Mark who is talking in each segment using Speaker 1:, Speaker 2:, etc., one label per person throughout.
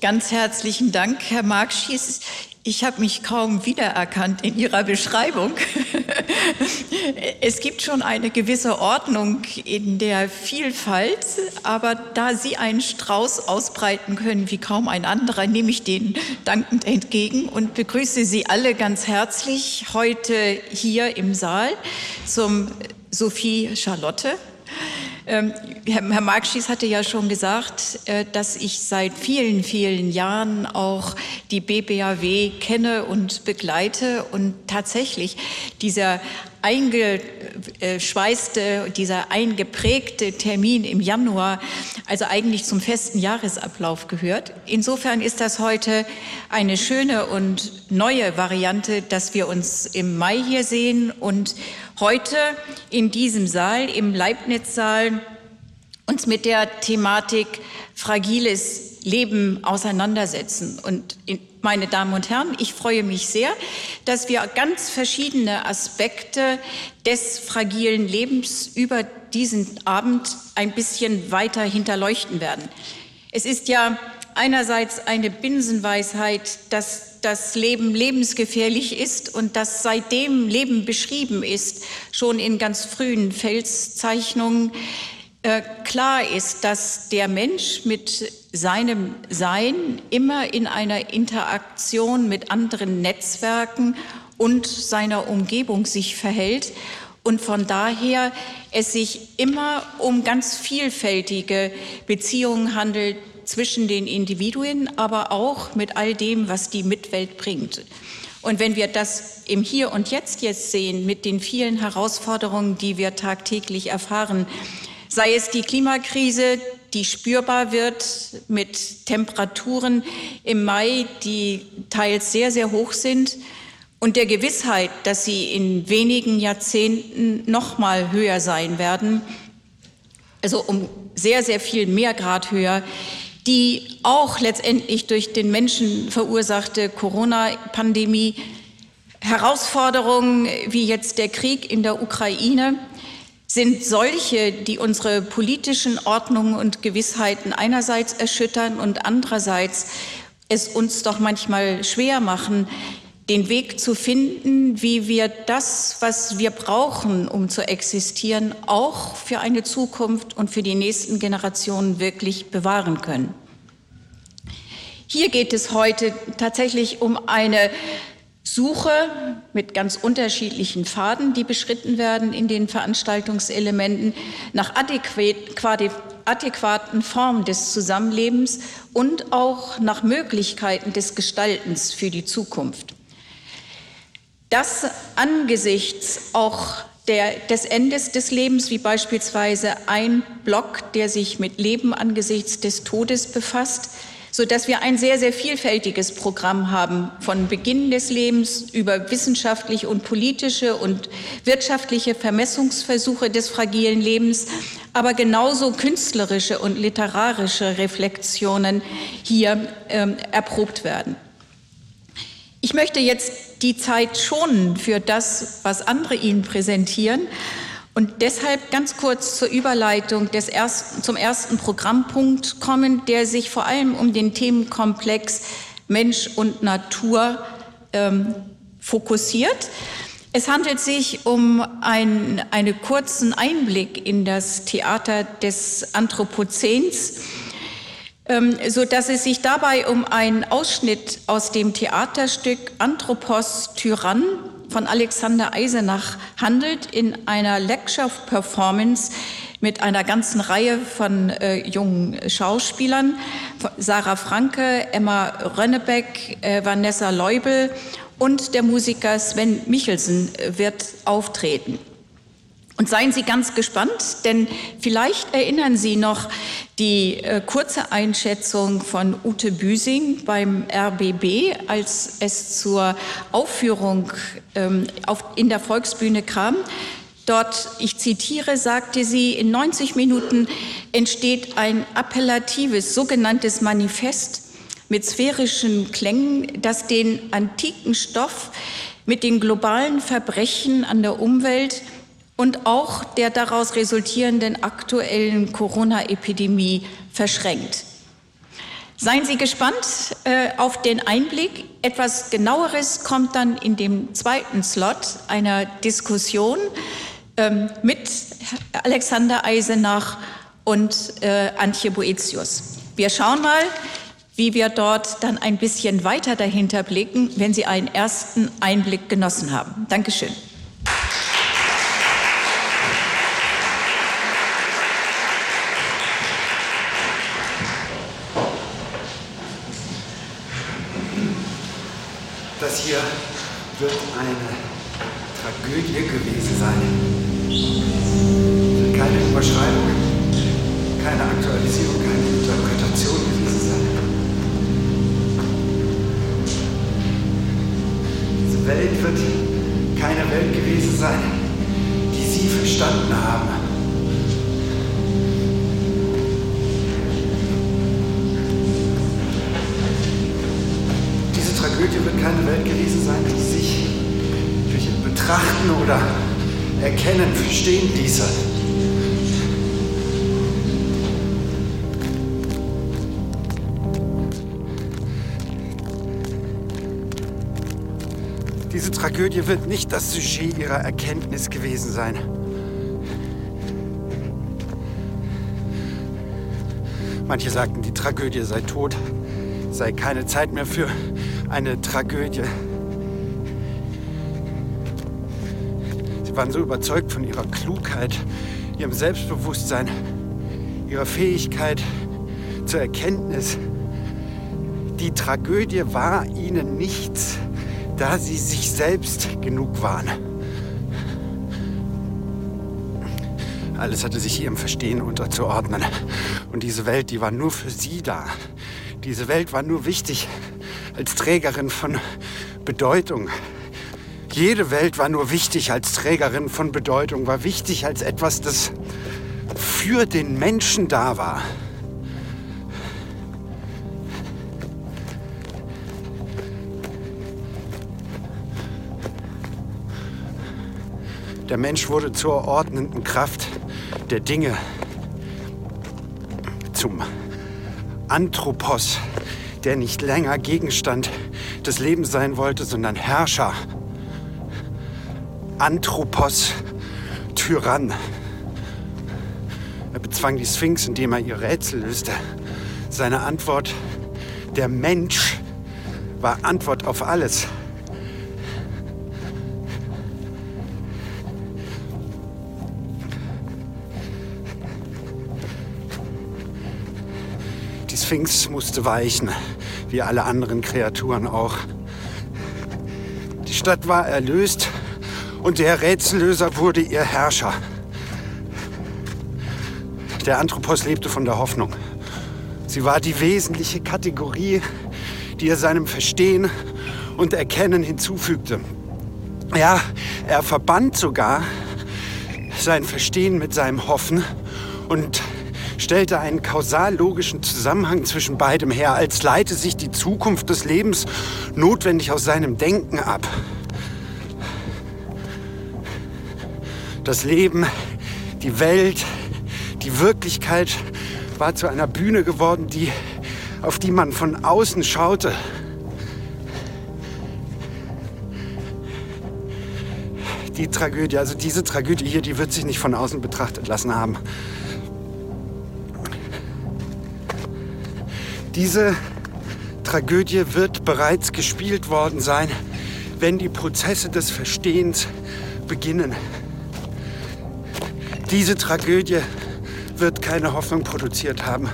Speaker 1: Ganz herzlichen Dank, Herr Markschies. Ich habe mich kaum wiedererkannt in Ihrer Beschreibung. es gibt schon eine gewisse Ordnung in der Vielfalt, aber da Sie einen Strauß ausbreiten können wie kaum ein anderer, nehme ich den dankend entgegen und begrüße Sie alle ganz herzlich heute hier im Saal zum Sophie Charlotte. Ähm, Herr, Markschies hatte ja schon gesagt, äh, dass ich seit vielen, vielen Jahren auch die BBAW kenne und begleite. Und tatsächlich dieser eingeschweißte, dieser eingeprägte Termin im Januar, also eigentlich zum festen Jahresablauf gehört. Insofern ist das heute eine schöne und neue Variante, dass wir uns im Mai hier sehen und heute in diesem Saal, im Leibniz-Saal, uns mit der Thematik fragiles Leben auseinandersetzen. Und meine Damen und Herren, ich freue mich sehr, dass wir ganz verschiedene Aspekte des fragilen Lebens über diesen Abend ein bisschen weiter hinterleuchten werden. Es ist ja einerseits eine Binsenweisheit, dass das Leben lebensgefährlich ist und dass seitdem Leben beschrieben ist, schon in ganz frühen Felszeichnungen, klar ist, dass der Mensch mit seinem Sein immer in einer Interaktion mit anderen Netzwerken und seiner Umgebung sich verhält und von daher es sich immer um ganz vielfältige Beziehungen handelt zwischen den Individuen, aber auch mit all dem, was die Mitwelt bringt. Und wenn wir das im Hier und Jetzt jetzt sehen, mit den vielen Herausforderungen, die wir tagtäglich erfahren, sei es die Klimakrise, die spürbar wird mit Temperaturen im Mai, die teils sehr, sehr hoch sind und der Gewissheit, dass sie in wenigen Jahrzehnten noch mal höher sein werden, also um sehr, sehr viel mehr Grad höher, die auch letztendlich durch den Menschen verursachte Corona-Pandemie Herausforderungen wie jetzt der Krieg in der Ukraine, sind solche, die unsere politischen Ordnungen und Gewissheiten einerseits erschüttern und andererseits es uns doch manchmal schwer machen, den Weg zu finden, wie wir das, was wir brauchen, um zu existieren, auch für eine Zukunft und für die nächsten Generationen wirklich bewahren können. Hier geht es heute tatsächlich um eine Suche mit ganz unterschiedlichen Pfaden, die beschritten werden in den Veranstaltungselementen, nach adäquaten Formen des Zusammenlebens und auch nach Möglichkeiten des Gestaltens für die Zukunft. Das angesichts auch der, des Endes des Lebens, wie beispielsweise ein Block, der sich mit Leben angesichts des Todes befasst, so dass wir ein sehr, sehr vielfältiges Programm haben, von Beginn des Lebens über wissenschaftliche und politische und wirtschaftliche Vermessungsversuche des fragilen Lebens, aber genauso künstlerische und literarische Reflexionen hier ähm, erprobt werden. Ich möchte jetzt die Zeit schonen für das, was andere Ihnen präsentieren und deshalb ganz kurz zur Überleitung des ersten, zum ersten Programmpunkt kommen, der sich vor allem um den Themenkomplex Mensch und Natur ähm, fokussiert. Es handelt sich um ein, einen kurzen Einblick in das Theater des Anthropozäns, ähm, so dass es sich dabei um einen Ausschnitt aus dem Theaterstück Anthropos Tyrann von Alexander Eisenach handelt in einer Lecture-Performance mit einer ganzen Reihe von äh, jungen Schauspielern. Sarah Franke, Emma Rönnebeck, äh, Vanessa Leubel und der Musiker Sven Michelsen äh, wird auftreten. Und seien Sie ganz gespannt, denn vielleicht erinnern Sie noch die äh, kurze Einschätzung von Ute Büsing beim RBB, als es zur Aufführung ähm, auf, in der Volksbühne kam. Dort, ich zitiere, sagte sie, in 90 Minuten entsteht ein appellatives sogenanntes Manifest, mit sphärischen Klängen, das den antiken Stoff mit den globalen Verbrechen an der Umwelt und auch der daraus resultierenden aktuellen Corona-Epidemie verschränkt. Seien Sie gespannt äh, auf den Einblick. Etwas genaueres kommt dann in dem zweiten Slot einer Diskussion ähm, mit Alexander Eisenach und äh, Antje Boetius. Wir schauen mal, wie wir dort dann ein bisschen weiter dahinter blicken, wenn Sie einen ersten Einblick genossen haben. Dankeschön.
Speaker 2: Das hier wird eine Tragödie gewesen sein. Keine Überschreibung, keine Aktualisierung, keine Interpretation gewesen sein. Diese Welt wird keine Welt gewesen sein, die Sie verstanden haben. Welt gewesen sein, die sich durch Betrachten oder Erkennen, Verstehen dieser Diese Tragödie wird nicht das Sujet ihrer Erkenntnis gewesen sein. Manche sagten, die Tragödie sei tot, sei keine Zeit mehr für eine Tragödie. Sie waren so überzeugt von ihrer Klugheit, ihrem Selbstbewusstsein, ihrer Fähigkeit zur Erkenntnis. Die Tragödie war ihnen nichts, da sie sich selbst genug waren. Alles hatte sich ihrem Verstehen unterzuordnen. Und diese Welt, die war nur für sie da. Diese Welt war nur wichtig als Trägerin von Bedeutung. Jede Welt war nur wichtig als Trägerin von Bedeutung, war wichtig als etwas, das für den Menschen da war. Der Mensch wurde zur ordnenden Kraft der Dinge, zum Anthropos, der nicht länger Gegenstand des Lebens sein wollte, sondern Herrscher. Anthropos, Tyrann. Er bezwang die Sphinx, indem er ihr Rätsel löste. Seine Antwort, der Mensch, war Antwort auf alles. Sphinx musste weichen, wie alle anderen Kreaturen auch. Die Stadt war erlöst und der Rätsellöser wurde ihr Herrscher. Der Anthropos lebte von der Hoffnung. Sie war die wesentliche Kategorie, die er seinem Verstehen und Erkennen hinzufügte. Ja, er verband sogar sein Verstehen mit seinem Hoffen und stellte einen kausal-logischen Zusammenhang zwischen beidem her, als leite sich die Zukunft des Lebens notwendig aus seinem Denken ab. Das Leben, die Welt, die Wirklichkeit war zu einer Bühne geworden, die, auf die man von außen schaute. Die Tragödie, also diese Tragödie hier, die wird sich nicht von außen betrachtet lassen haben. Diese Tragödie wird bereits gespielt worden sein, wenn die Prozesse des Verstehens beginnen. Diese Tragödie wird keine Hoffnung produziert haben.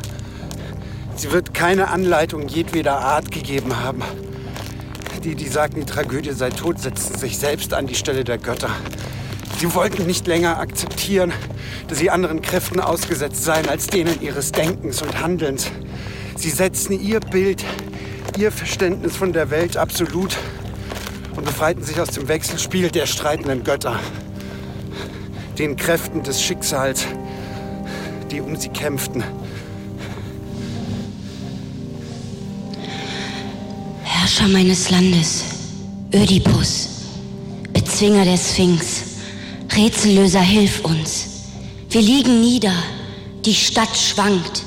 Speaker 2: Sie wird keine Anleitung jedweder Art gegeben haben. Die, die sagten, die Tragödie sei tot, setzten sich selbst an die Stelle der Götter. Sie wollten nicht länger akzeptieren, dass sie anderen Kräften ausgesetzt seien als denen ihres Denkens und Handelns. Sie setzten ihr Bild, ihr Verständnis von der Welt absolut und befreiten sich aus dem Wechselspiel der streitenden Götter, den Kräften des Schicksals, die um sie kämpften.
Speaker 3: Herrscher meines Landes, Ödipus, Bezwinger der Sphinx, Rätsellöser, hilf uns. Wir liegen nieder, die Stadt schwankt,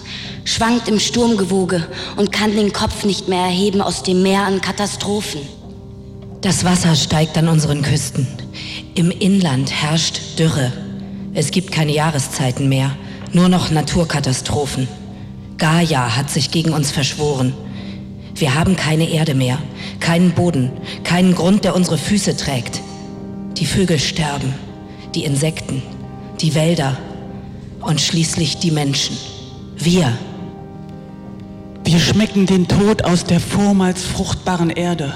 Speaker 3: schwankt im Sturmgewoge und kann den Kopf nicht mehr erheben aus dem Meer an Katastrophen.
Speaker 4: Das Wasser steigt an unseren Küsten. Im Inland herrscht Dürre. Es gibt keine Jahreszeiten mehr, nur noch Naturkatastrophen. Gaia hat sich gegen uns verschworen. Wir haben keine Erde mehr, keinen Boden, keinen Grund, der unsere Füße trägt. Die Vögel sterben, die Insekten, die Wälder und schließlich die Menschen. Wir.
Speaker 5: Wir schmecken den Tod aus der vormals fruchtbaren Erde.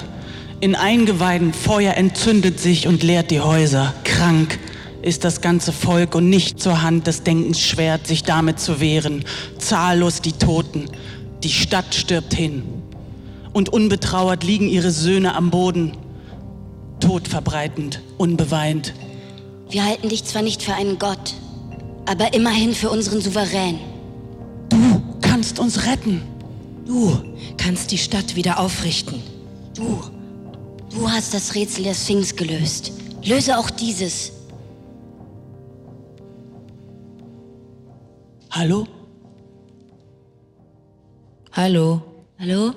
Speaker 5: In Eingeweiden Feuer entzündet sich und leert die Häuser. Krank ist das ganze Volk und nicht zur Hand des Denkens schwert, sich damit zu wehren. Zahllos die Toten. Die Stadt stirbt hin und unbetrauert liegen ihre Söhne am Boden, todverbreitend, unbeweint.
Speaker 3: Wir halten dich zwar nicht für einen Gott, aber immerhin für unseren Souverän.
Speaker 5: Du kannst uns retten.
Speaker 4: Du kannst die Stadt wieder aufrichten.
Speaker 3: Du, du hast das Rätsel der Sphinx gelöst. Löse auch dieses.
Speaker 5: Hallo?
Speaker 4: Hallo?
Speaker 3: Hallo?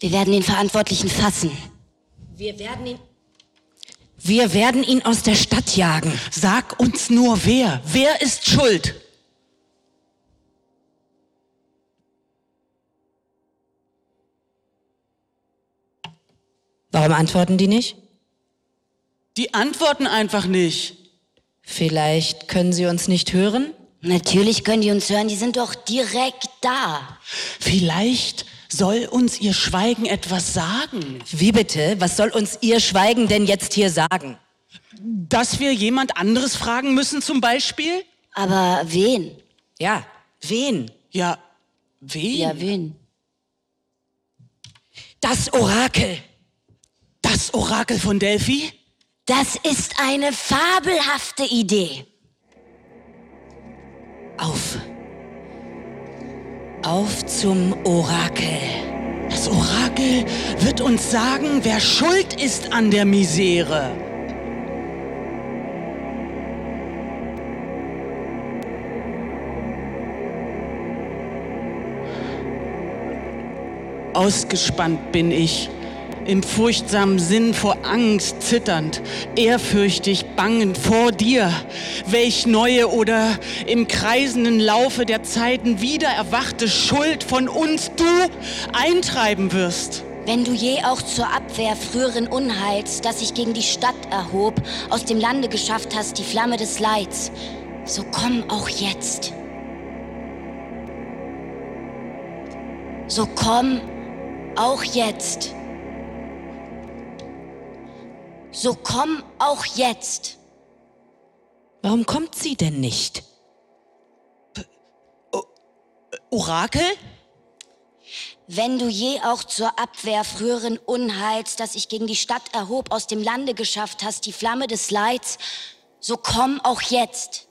Speaker 3: Wir werden den Verantwortlichen fassen.
Speaker 4: Wir werden ihn. Wir werden ihn aus der Stadt jagen.
Speaker 5: Sag uns nur wer. Wer ist schuld?
Speaker 4: Warum antworten die nicht?
Speaker 5: Die antworten einfach nicht.
Speaker 4: Vielleicht können sie uns nicht hören?
Speaker 3: Natürlich können die uns hören, die sind doch direkt da.
Speaker 5: Vielleicht soll uns ihr Schweigen etwas sagen.
Speaker 4: Wie bitte? Was soll uns ihr Schweigen denn jetzt hier sagen?
Speaker 5: Dass wir jemand anderes fragen müssen zum Beispiel?
Speaker 3: Aber wen?
Speaker 4: Ja, wen?
Speaker 5: Ja, wen?
Speaker 3: Ja, wen?
Speaker 4: Das Orakel.
Speaker 5: Das Orakel von Delphi?
Speaker 3: Das ist eine fabelhafte Idee.
Speaker 4: Auf. Auf zum Orakel.
Speaker 5: Das Orakel wird uns sagen, wer schuld ist an der Misere. Ausgespannt bin ich, im furchtsamen Sinn vor Angst zitternd, ehrfürchtig bangend vor dir, welch neue oder im kreisenden Laufe der Zeiten wieder erwachte Schuld von uns du eintreiben wirst.
Speaker 3: Wenn du je auch zur Abwehr früheren Unheils, das sich gegen die Stadt erhob, aus dem Lande geschafft hast, die Flamme des Leids, so komm auch jetzt. So komm auch jetzt. So komm auch jetzt.
Speaker 4: Warum kommt sie denn nicht?
Speaker 5: Orakel?
Speaker 3: Wenn du je auch zur Abwehr früheren Unheils, das sich gegen die Stadt erhob, aus dem Lande geschafft hast, die Flamme des Leids, so komm auch jetzt.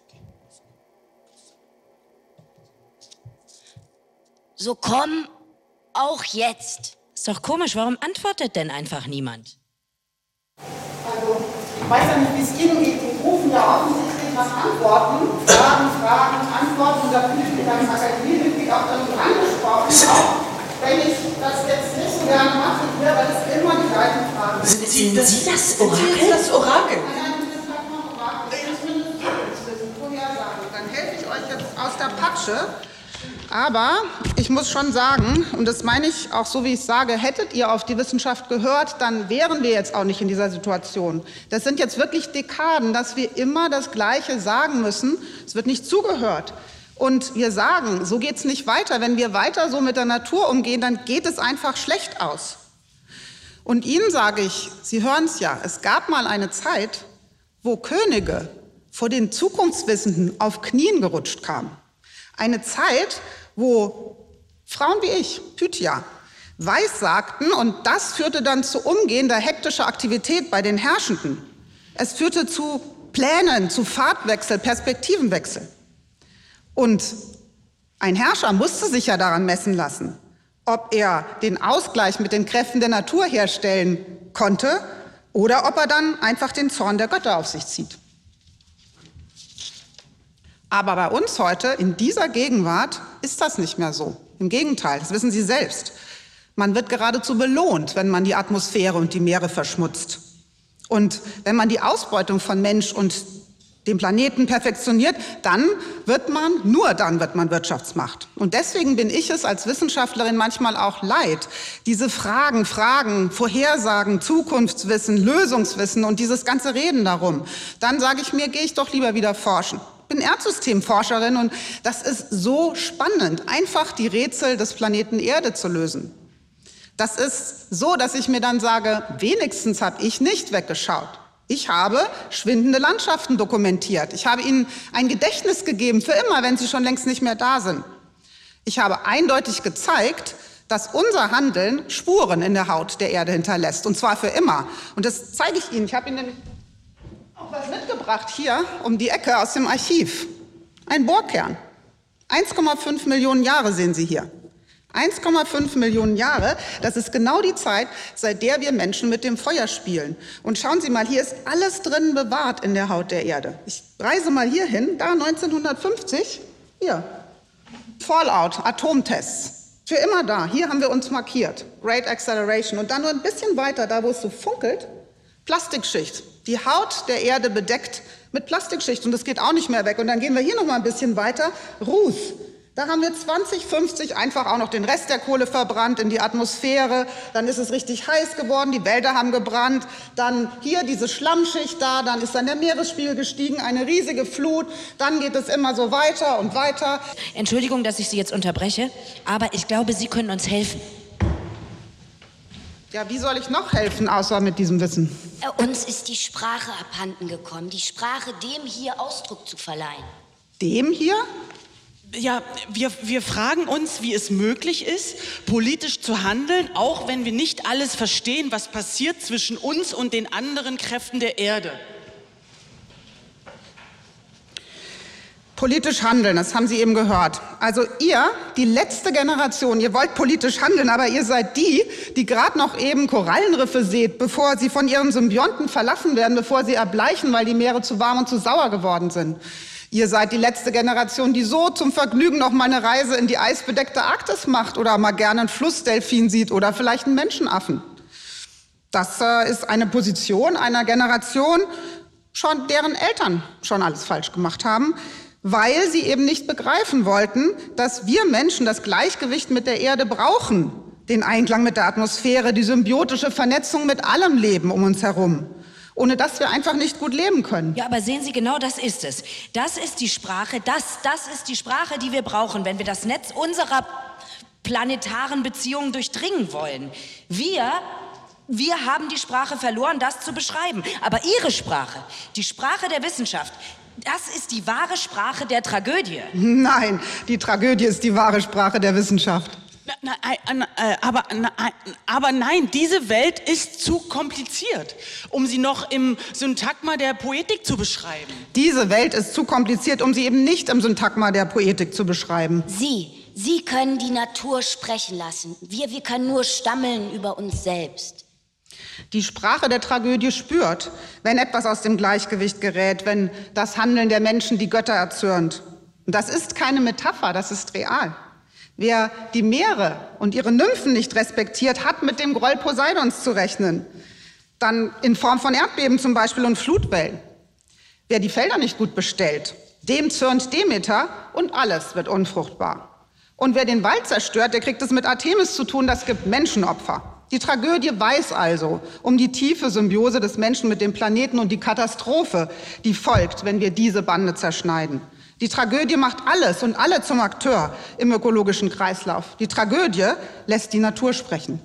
Speaker 3: So komm auch jetzt.
Speaker 4: Ist doch komisch, warum antwortet denn einfach niemand?
Speaker 6: Also, ich weiß ja nicht, wie es Ihnen geht. Die rufen ja offensichtlich nach Antworten. Fragen, Fragen, Antworten. Und da fühle ich mich als Akademiemitglied auch irgendwie angesprochen. Auch wenn ich das jetzt nicht so gerne mache hier, weil es immer die gleichen Fragen sind.
Speaker 4: Sind Sie das
Speaker 6: Sind
Speaker 4: Orakel?
Speaker 6: das Orakel? Nein, nein, das Orakel. Dann helfe ich euch jetzt aus der Patsche. Aber ich muss schon sagen, und das meine ich auch so, wie ich sage, hättet ihr auf die Wissenschaft gehört, dann wären wir jetzt auch nicht in dieser Situation. Das sind jetzt wirklich Dekaden, dass wir immer das Gleiche sagen müssen. Es wird nicht zugehört. Und wir sagen, so geht es nicht weiter. Wenn wir weiter so mit der Natur umgehen, dann geht es einfach schlecht aus. Und Ihnen sage ich, Sie hören es ja, es gab mal eine Zeit, wo Könige vor den Zukunftswissenden auf Knien gerutscht kamen. Eine Zeit, wo Frauen wie ich, Pythia, weissagten und das führte dann zu umgehender hektischer Aktivität bei den Herrschenden. Es führte zu Plänen, zu Fahrtwechsel, Perspektivenwechsel. Und Ein Herrscher musste sich ja daran messen lassen, ob er den Ausgleich mit den Kräften der Natur herstellen konnte oder ob er dann einfach den Zorn der Götter auf sich zieht. Aber bei uns heute, in dieser Gegenwart, ist das nicht mehr so. Im Gegenteil, das wissen Sie selbst. Man wird geradezu belohnt, wenn man die Atmosphäre und die Meere verschmutzt. Und wenn man die Ausbeutung von Mensch und dem Planeten perfektioniert, dann wird man, nur dann wird man Wirtschaftsmacht. Und deswegen bin ich es als Wissenschaftlerin manchmal auch leid, diese Fragen, Fragen, Vorhersagen, Zukunftswissen, Lösungswissen und dieses ganze Reden darum. Dann sage ich mir, gehe ich doch lieber wieder forschen. Ich bin Erdsystemforscherin und das ist so spannend, einfach die Rätsel des Planeten Erde zu lösen. Das ist so, dass ich mir dann sage, wenigstens habe ich nicht weggeschaut. Ich habe schwindende Landschaften dokumentiert. Ich habe ihnen ein Gedächtnis gegeben für immer, wenn sie schon längst nicht mehr da sind. Ich habe eindeutig gezeigt, dass unser Handeln Spuren in der Haut der Erde hinterlässt, und zwar für immer. Und das zeige ich Ihnen. Ich habe Ihnen auch was mitgebracht hier um die Ecke aus dem Archiv. Ein Bohrkern. 1,5 Millionen Jahre sehen Sie hier. 1,5 Millionen Jahre, das ist genau die Zeit, seit der wir Menschen mit dem Feuer spielen. Und schauen Sie mal, hier ist alles drin bewahrt in der Haut der Erde. Ich reise mal hier hin, da 1950, hier, Fallout, Atomtests. Für immer da, hier haben wir uns markiert, Great Acceleration. Und dann nur ein bisschen weiter, da wo es so funkelt, Plastikschicht. Die Haut der Erde bedeckt mit Plastikschicht und das geht auch nicht mehr weg. Und dann gehen wir hier noch mal ein bisschen weiter, Ruth, da haben wir 2050 einfach auch noch den Rest der Kohle verbrannt in die Atmosphäre. Dann ist es richtig heiß geworden, die Wälder haben gebrannt. Dann hier diese Schlammschicht da, dann ist dann der Meeresspiegel gestiegen, eine riesige Flut. Dann geht es immer so weiter und weiter.
Speaker 4: Entschuldigung, dass ich Sie jetzt unterbreche, aber ich glaube, Sie können uns helfen.
Speaker 6: Ja, wie soll ich noch helfen, außer mit diesem Wissen?
Speaker 3: Äh, uns ist die Sprache abhanden gekommen, die Sprache dem hier Ausdruck zu verleihen.
Speaker 6: Dem hier?
Speaker 5: Ja, wir, wir fragen uns, wie es möglich ist, politisch zu handeln, auch wenn wir nicht alles verstehen, was passiert zwischen uns und den anderen Kräften der Erde.
Speaker 6: Politisch handeln, das haben Sie eben gehört. Also ihr, die letzte Generation, ihr wollt politisch handeln, aber ihr seid die, die gerade noch eben Korallenriffe seht, bevor sie von ihren Symbionten verlassen werden, bevor sie erbleichen, weil die Meere zu warm und zu sauer geworden sind. Ihr seid die letzte Generation, die so zum Vergnügen noch mal eine Reise in die eisbedeckte Arktis macht oder mal gerne einen Flussdelfin sieht oder vielleicht einen Menschenaffen. Das äh, ist eine Position einer Generation, schon deren Eltern schon alles falsch gemacht haben, weil sie eben nicht begreifen wollten, dass wir Menschen das Gleichgewicht mit der Erde brauchen, den Einklang mit der Atmosphäre, die symbiotische Vernetzung mit allem Leben um uns herum ohne dass wir einfach nicht gut leben können.
Speaker 4: Ja, aber sehen Sie, genau das ist es. Das ist die Sprache, das, das ist die Sprache, die wir brauchen, wenn wir das Netz unserer planetaren Beziehungen durchdringen wollen. Wir wir haben die Sprache verloren, das zu beschreiben. Aber Ihre Sprache, die Sprache der Wissenschaft, das ist die wahre Sprache der Tragödie.
Speaker 6: Nein, die Tragödie ist die wahre Sprache der Wissenschaft.
Speaker 5: Na, na, äh, aber, na, aber nein, diese Welt ist zu kompliziert, um sie noch im Syntagma der Poetik zu beschreiben.
Speaker 6: Diese Welt ist zu kompliziert, um sie eben nicht im Syntagma der Poetik zu beschreiben.
Speaker 3: Sie, Sie können die Natur sprechen lassen. Wir, wir können nur stammeln über uns selbst.
Speaker 6: Die Sprache der Tragödie spürt, wenn etwas aus dem Gleichgewicht gerät, wenn das Handeln der Menschen die Götter erzürnt. Und das ist keine Metapher, das ist real. Wer die Meere und ihre Nymphen nicht respektiert, hat mit dem Groll Poseidons zu rechnen. Dann in Form von Erdbeben zum Beispiel und Flutwellen. Wer die Felder nicht gut bestellt, dem zürnt Demeter und alles wird unfruchtbar. Und wer den Wald zerstört, der kriegt es mit Artemis zu tun, das gibt Menschenopfer. Die Tragödie weiß also um die tiefe Symbiose des Menschen mit dem Planeten und die Katastrophe, die folgt, wenn wir diese Bande zerschneiden. Die Tragödie macht alles und alle zum Akteur im ökologischen Kreislauf. Die Tragödie lässt die Natur sprechen.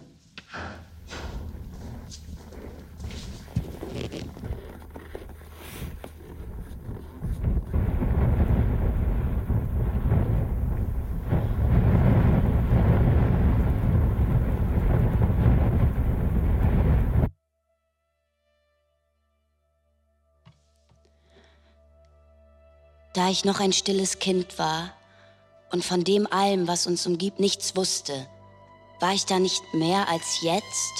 Speaker 3: Da ich noch ein stilles Kind war, und von dem allem, was uns umgibt, nichts wusste, war ich da nicht mehr als jetzt,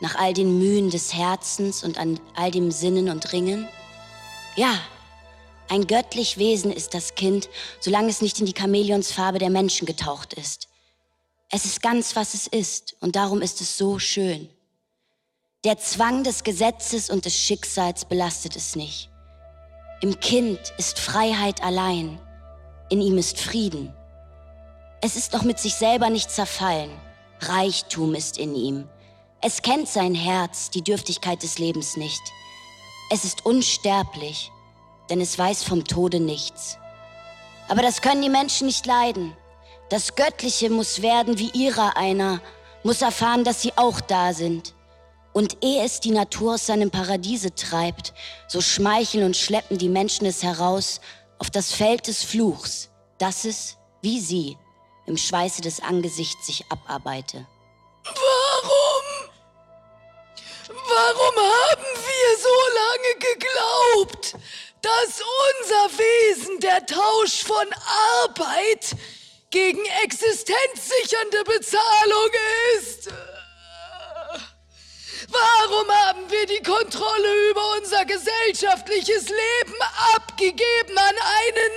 Speaker 3: nach all den Mühen des Herzens und an all dem Sinnen und Ringen? Ja, ein göttlich Wesen ist das Kind, solange es nicht in die Chamäleonsfarbe der Menschen getaucht ist. Es ist ganz, was es ist, und darum ist es so schön. Der Zwang des Gesetzes und des Schicksals belastet es nicht. Im Kind ist Freiheit allein, in ihm ist Frieden. Es ist noch mit sich selber nicht zerfallen, Reichtum ist in ihm. Es kennt sein Herz, die Dürftigkeit des Lebens nicht. Es ist unsterblich, denn es weiß vom Tode nichts. Aber das können die Menschen nicht leiden. Das Göttliche muss werden wie ihrer einer, muss erfahren, dass sie auch da sind. Und ehe es die Natur aus seinem Paradiese treibt, so schmeicheln und schleppen die Menschen es heraus auf das Feld des Fluchs, dass es, wie sie, im Schweiße des Angesichts sich abarbeite.
Speaker 7: Warum? Warum haben wir so lange geglaubt, dass unser Wesen der Tausch von Arbeit gegen existenzsichernde Bezahlung ist? Warum haben wir die Kontrolle über unser gesellschaftliches Leben abgegeben an einen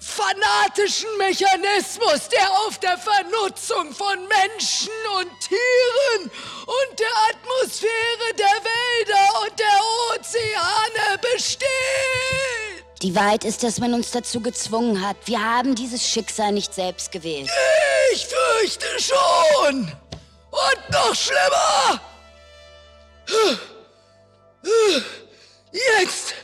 Speaker 7: fanatischen Mechanismus, der auf der Vernutzung von Menschen und Tieren und der Atmosphäre der Wälder und der Ozeane besteht.
Speaker 3: Die Wahrheit ist, dass man uns dazu gezwungen hat. Wir haben dieses Schicksal nicht selbst gewählt.
Speaker 7: Ich fürchte schon. Und noch schlimmer. Jetzt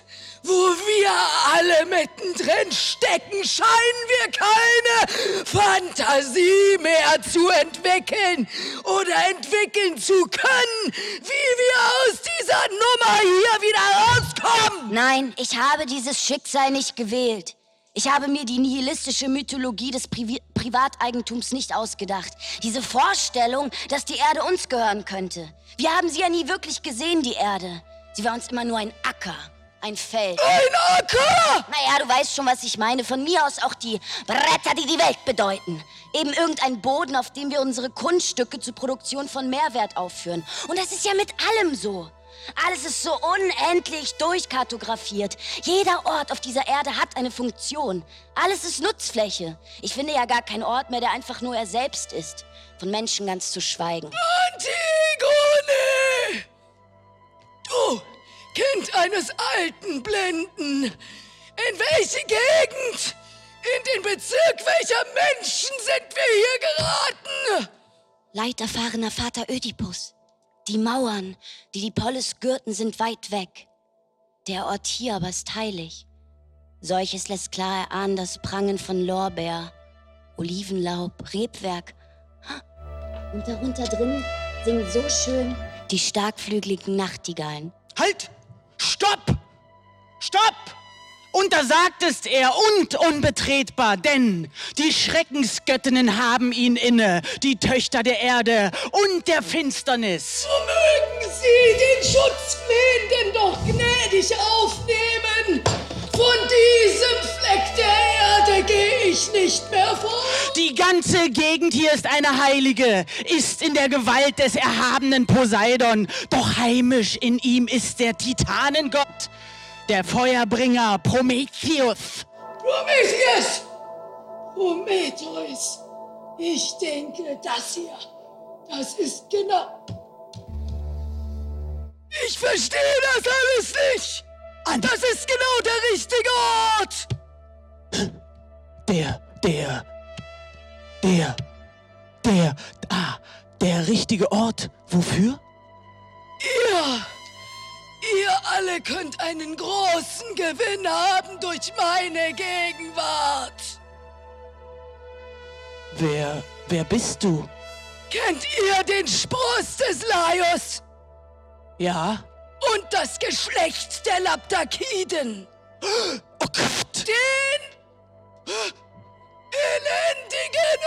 Speaker 7: wo wir alle mittendrin stecken, scheinen wir keine Fantasie mehr zu entwickeln oder entwickeln zu können, wie wir aus dieser Nummer hier wieder rauskommen.
Speaker 3: Nein, ich habe dieses Schicksal nicht gewählt. Ich habe mir die nihilistische Mythologie des Pri Privateigentums nicht ausgedacht. Diese Vorstellung, dass die Erde uns gehören könnte. Wir haben sie ja nie wirklich gesehen, die Erde. Sie war uns immer nur ein Acker ein Feld.
Speaker 7: Ein Acker!
Speaker 3: Naja, du weißt schon, was ich meine. Von mir aus auch die Bretter, die die Welt bedeuten. Eben irgendein Boden, auf dem wir unsere Kunststücke zur Produktion von Mehrwert aufführen. Und das ist ja mit allem so. Alles ist so unendlich durchkartografiert. Jeder Ort auf dieser Erde hat eine Funktion. Alles ist Nutzfläche. Ich finde ja gar keinen Ort mehr, der einfach nur er selbst ist. Von Menschen ganz zu schweigen.
Speaker 7: Antigone! Du Kind eines alten Blinden. In welche Gegend? In den Bezirk welcher Menschen sind wir hier geraten?
Speaker 3: Leiterfahrener Vater Ödipus. Die Mauern, die die Polis gürten, sind weit weg. Der Ort hier aber ist heilig. Solches lässt klar erahnen das Prangen von Lorbeer, Olivenlaub, Rebwerk. Und darunter drin singen so schön die starkflügeligen Nachtigallen.
Speaker 5: Halt! Stopp! Stopp! Und da sagtest er, und unbetretbar, denn die Schreckensgöttinnen haben ihn inne, die Töchter der Erde und der Finsternis.
Speaker 7: So mögen sie den Schutzflehenden doch gnädig aufnehmen. Von diesem Fleck der Erde gehe ich nicht mehr vor.
Speaker 5: Die ganze Gegend hier ist eine heilige, ist in der Gewalt des erhabenen Poseidon, doch heimisch in ihm ist der Titanengott, der Feuerbringer Prometheus.
Speaker 7: Prometheus! Prometheus! Ich denke, das hier, das ist genau. Ich verstehe das alles nicht! Das ist genau der richtige Ort!
Speaker 5: Der, der, der, der, ah, der richtige Ort. Wofür?
Speaker 7: Ihr, ihr alle könnt einen großen Gewinn haben durch meine Gegenwart.
Speaker 5: Wer, wer bist du?
Speaker 7: Kennt ihr den Spross des Laios?
Speaker 5: Ja.
Speaker 7: Und das Geschlecht der Laptakiden?
Speaker 5: Oh Gott!
Speaker 7: Den elendigen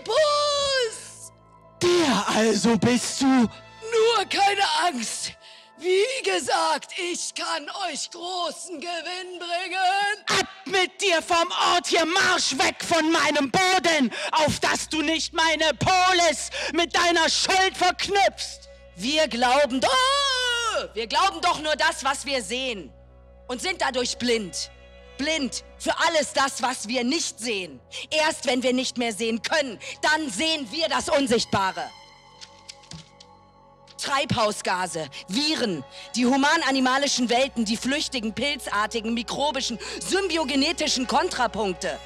Speaker 7: Oedipus!
Speaker 5: Der also bist du?
Speaker 7: Nur keine Angst! Wie gesagt, ich kann euch großen Gewinn bringen.
Speaker 5: Ab mit dir vom Ort hier, marsch weg von meinem Boden, auf dass du nicht meine Polis mit deiner Schuld verknüpfst.
Speaker 4: Wir glauben doch, wir glauben doch nur das, was wir sehen und sind dadurch blind. Blind für alles das, was wir nicht sehen. Erst wenn wir nicht mehr sehen können, dann sehen wir das Unsichtbare. Treibhausgase, Viren, die human-animalischen Welten, die flüchtigen, pilzartigen, mikrobischen, symbiogenetischen Kontrapunkte.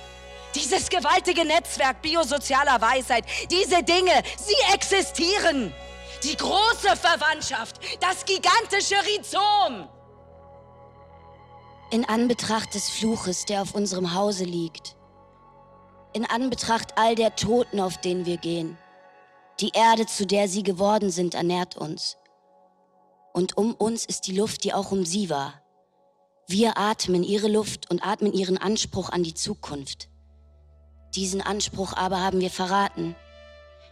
Speaker 4: Dieses gewaltige Netzwerk biosozialer Weisheit, diese Dinge, sie existieren. Die große Verwandtschaft, das gigantische Rhizom.
Speaker 3: In Anbetracht des Fluches, der auf unserem Hause liegt, in Anbetracht all der Toten, auf denen wir gehen, die Erde, zu der sie geworden sind, ernährt uns. Und um uns ist die Luft, die auch um sie war. Wir atmen ihre Luft und atmen ihren Anspruch an die Zukunft. Diesen Anspruch aber haben wir verraten.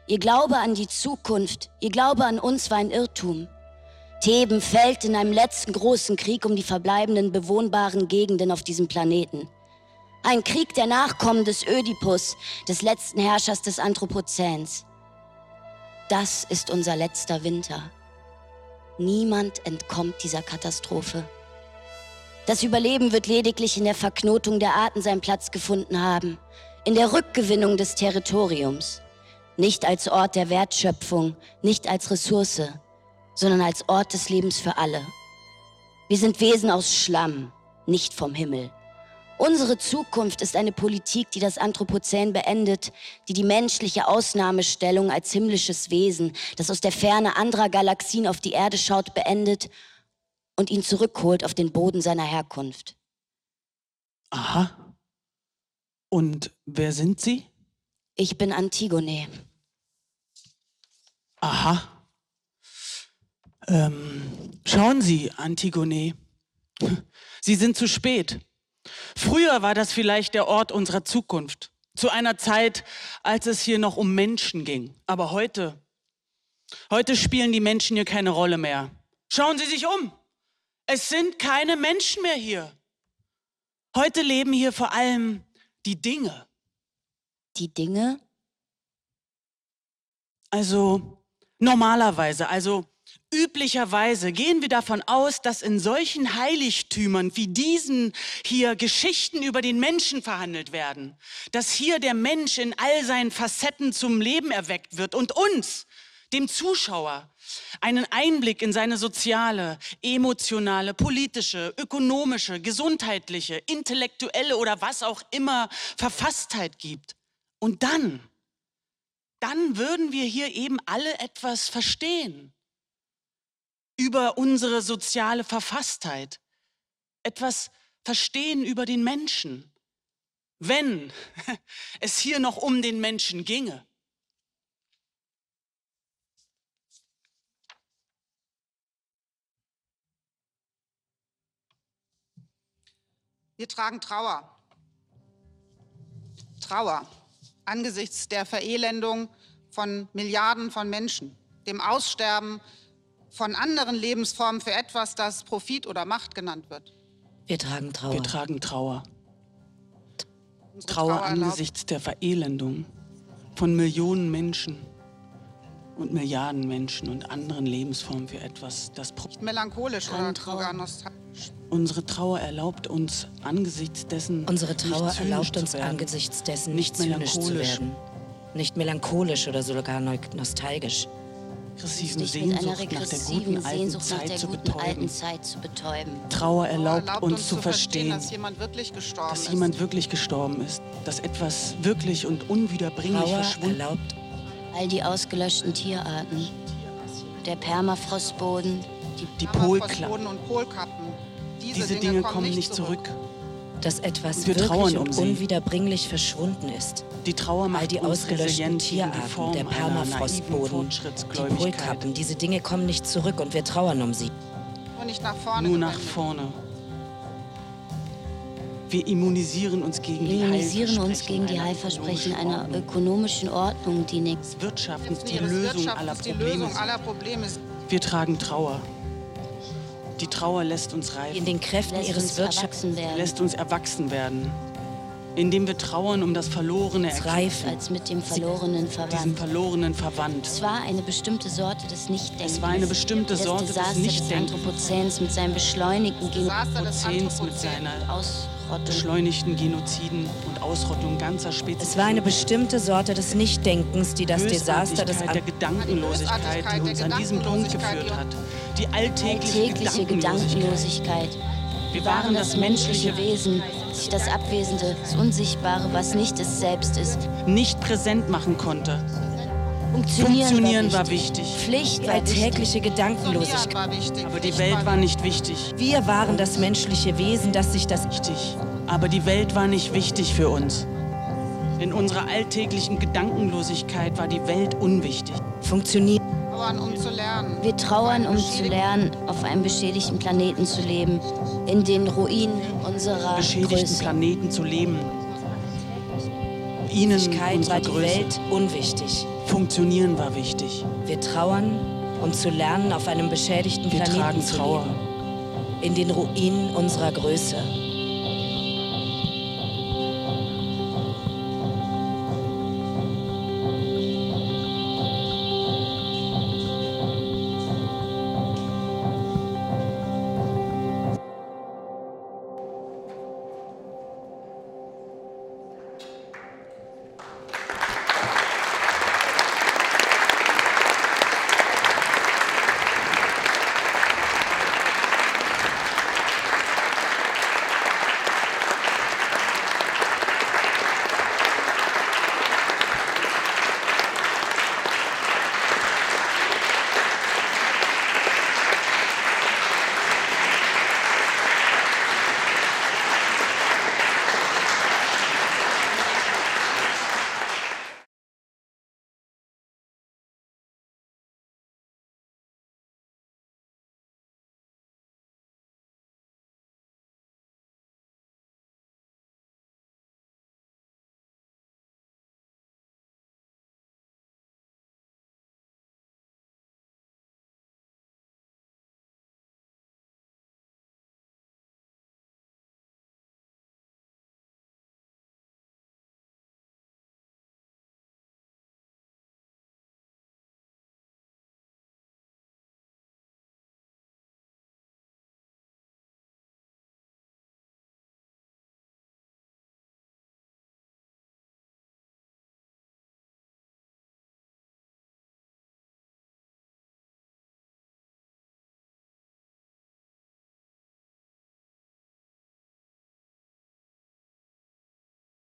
Speaker 3: Ihr Glaube an die Zukunft, ihr Glaube an uns war ein Irrtum. Theben fällt in einem letzten großen Krieg um die verbleibenden bewohnbaren Gegenden auf diesem Planeten. Ein Krieg der Nachkommen des Ödipus, des letzten Herrschers des Anthropozäns. Das ist unser letzter Winter. Niemand entkommt dieser Katastrophe. Das Überleben wird lediglich in der Verknotung der Arten seinen Platz gefunden haben, in der Rückgewinnung des Territoriums, nicht als Ort der Wertschöpfung, nicht als Ressource, sondern als Ort des Lebens für alle. Wir sind Wesen aus Schlamm, nicht vom Himmel. Unsere Zukunft ist eine Politik, die das Anthropozän beendet, die die menschliche Ausnahmestellung als himmlisches Wesen, das aus der Ferne anderer Galaxien auf die Erde schaut, beendet und ihn zurückholt auf den Boden seiner Herkunft.
Speaker 5: Aha. Und wer sind Sie?
Speaker 3: Ich bin Antigone.
Speaker 5: Aha. Ähm, schauen Sie, Antigone. Sie sind zu spät. Früher war das vielleicht der Ort unserer Zukunft. Zu einer Zeit, als es hier noch um Menschen ging. Aber heute, heute spielen die Menschen hier keine Rolle mehr. Schauen Sie sich um. Es sind keine Menschen mehr hier. Heute leben hier vor allem die Dinge.
Speaker 3: Die Dinge?
Speaker 5: Also normalerweise, also Üblicherweise gehen wir davon aus, dass in solchen Heiligtümern wie diesen hier Geschichten über den Menschen verhandelt werden, dass hier der Mensch in all seinen Facetten zum Leben erweckt wird und uns, dem Zuschauer, einen Einblick in seine soziale, emotionale, politische, ökonomische, gesundheitliche, intellektuelle oder was auch immer Verfasstheit gibt. Und dann, dann würden wir hier eben alle etwas verstehen über unsere soziale Verfasstheit, etwas verstehen über den Menschen, wenn es hier noch um den Menschen ginge.
Speaker 6: Wir tragen Trauer. Trauer angesichts der Verelendung von Milliarden von Menschen, dem Aussterben von anderen Lebensformen für etwas, das Profit oder Macht genannt wird.
Speaker 4: Wir tragen Trauer.
Speaker 5: Wir tragen Trauer. Trauer
Speaker 6: erlaubt-
Speaker 5: angesichts der Verelendung von Millionen Menschen und Milliarden Menschen und anderen Lebensformen für etwas, das Pro
Speaker 6: nicht melancholisch oder
Speaker 3: Trauer.
Speaker 6: sogar nostalgisch.
Speaker 5: unsere Trauer erlaubt uns angesichts dessen
Speaker 4: Unsere
Speaker 5: nicht
Speaker 4: Trauer
Speaker 5: zynisch
Speaker 4: erlaubt
Speaker 5: zu
Speaker 4: uns
Speaker 5: werden.
Speaker 4: angesichts dessen
Speaker 5: Nicht
Speaker 4: nicht zynisch zu
Speaker 5: melancholisch.
Speaker 4: werden. Nicht melancholisch oder sogar nostalgisch.
Speaker 5: Regressiven
Speaker 3: Dich mit einer
Speaker 5: Sehnsucht nach der
Speaker 3: regressiven
Speaker 5: guten alten
Speaker 3: Sehnsucht nach
Speaker 5: Zeit
Speaker 3: der
Speaker 5: zu
Speaker 3: guten
Speaker 5: betäuben.
Speaker 3: alten Zeit zu betäuben.
Speaker 5: Trauer
Speaker 6: Trauer
Speaker 5: erlaubt uns zu verstehen,
Speaker 6: dass jemand wirklich gestorben
Speaker 5: dass
Speaker 6: ist.
Speaker 5: jemand wirklich gestorben ist, dass etwas wirklich und unwiederbringlich
Speaker 4: Trauer
Speaker 5: verschwunden
Speaker 4: erlaubt
Speaker 3: All die ausgelöschten Tierarten. Der Permafrostboden,
Speaker 5: Die
Speaker 6: und Polkappen. Diese,
Speaker 5: diese Dinge kommen nicht zurück.
Speaker 4: Dass etwas
Speaker 5: wir
Speaker 4: wirklich
Speaker 5: trauern um
Speaker 4: und
Speaker 5: sie.
Speaker 4: unwiederbringlich verschwunden ist.
Speaker 5: Die Trauer
Speaker 4: All
Speaker 5: macht
Speaker 4: die
Speaker 5: uns
Speaker 4: ausgelöschten
Speaker 5: die
Speaker 4: Tierarten, der Permafrostboden, die. Polkappen, diese Dinge kommen nicht zurück und wir trauern um sie.
Speaker 6: Nur nicht nach vorne.
Speaker 5: Nur nach vorne. Wir immunisieren uns gegen
Speaker 3: Wir
Speaker 5: die
Speaker 3: immunisieren uns gegen die
Speaker 5: Heilversprechen
Speaker 3: Heilversprechen einer ökonomischen Ordnung, die nichts.
Speaker 5: Wirtschaft ist die Lösung aller
Speaker 6: ist die
Speaker 5: Probleme.
Speaker 6: Lösung aller Probleme.
Speaker 5: Wir tragen Trauer. Die Trauer lässt uns reifen.
Speaker 4: In den Kräften
Speaker 3: Lässt
Speaker 4: ihres
Speaker 3: uns
Speaker 4: Wirtschafts
Speaker 3: erwachsen werden.
Speaker 5: lässt uns erwachsen werden. Indem wir trauern um das Verlorene erkennen,
Speaker 4: reifen.
Speaker 3: als mit dem Verlorenen verwandt.
Speaker 5: Verlorenen verwandt.
Speaker 3: Es war eine bestimmte Sorte des Nichtdenkens.
Speaker 5: Es war eine bestimmte Sorte des
Speaker 3: das Desaster des
Speaker 5: Nichtdenkens.
Speaker 3: Anthropozäns mit seinem beschleunigten
Speaker 5: Prozents mit seiner
Speaker 3: Ausrottung.
Speaker 5: beschleunigten Genoziden und Ausrottung ganzer Spezies.
Speaker 4: Es war eine bestimmte Sorte des Nichtdenkens, die das Desaster des
Speaker 5: Bösartigkeit der Gedankenlosigkeit, die uns an diesen Punkt geführt hat. Die alltägliche,
Speaker 3: Alltägliche
Speaker 5: Gedankenlosigkeit.
Speaker 3: Gedankenlosigkeit.
Speaker 5: Wir waren das menschliche
Speaker 3: Wesen, sich das Abwesende, das Unsichtbare, was nicht es selbst ist.
Speaker 5: nicht präsent machen konnte.
Speaker 3: Funktionieren,
Speaker 5: Funktionieren
Speaker 3: war
Speaker 5: war
Speaker 3: wichtig.
Speaker 5: wichtig.
Speaker 3: Pflicht war wichtig.
Speaker 4: alltägliche
Speaker 6: Funktionieren
Speaker 4: Gedankenlosigkeit.
Speaker 6: war wichtig.
Speaker 5: Aber die Welt war nicht wichtig.
Speaker 4: Wir waren das menschliche Wesen, das sich das
Speaker 5: Wichtig. Aber die Welt war nicht wichtig für uns. In unserer alltäglichen Gedankenlosigkeit war die Welt unwichtig.
Speaker 4: funktioniert.
Speaker 6: Trauern, um zu lernen.
Speaker 3: Wir trauern, um zu lernen, auf einem beschädigten Planeten zu leben, in den Ruinen unserer
Speaker 5: beschädigten
Speaker 3: Größe.
Speaker 5: Planeten zu leben. Ihnen
Speaker 4: war die
Speaker 5: Größe.
Speaker 4: Welt unwichtig.
Speaker 5: Funktionieren war wichtig.
Speaker 4: Wir trauern, um zu lernen, auf einem beschädigten
Speaker 5: Wir
Speaker 4: Planeten
Speaker 5: tragen
Speaker 4: zu
Speaker 5: Trauer.
Speaker 4: leben. In den Ruinen unserer Größe.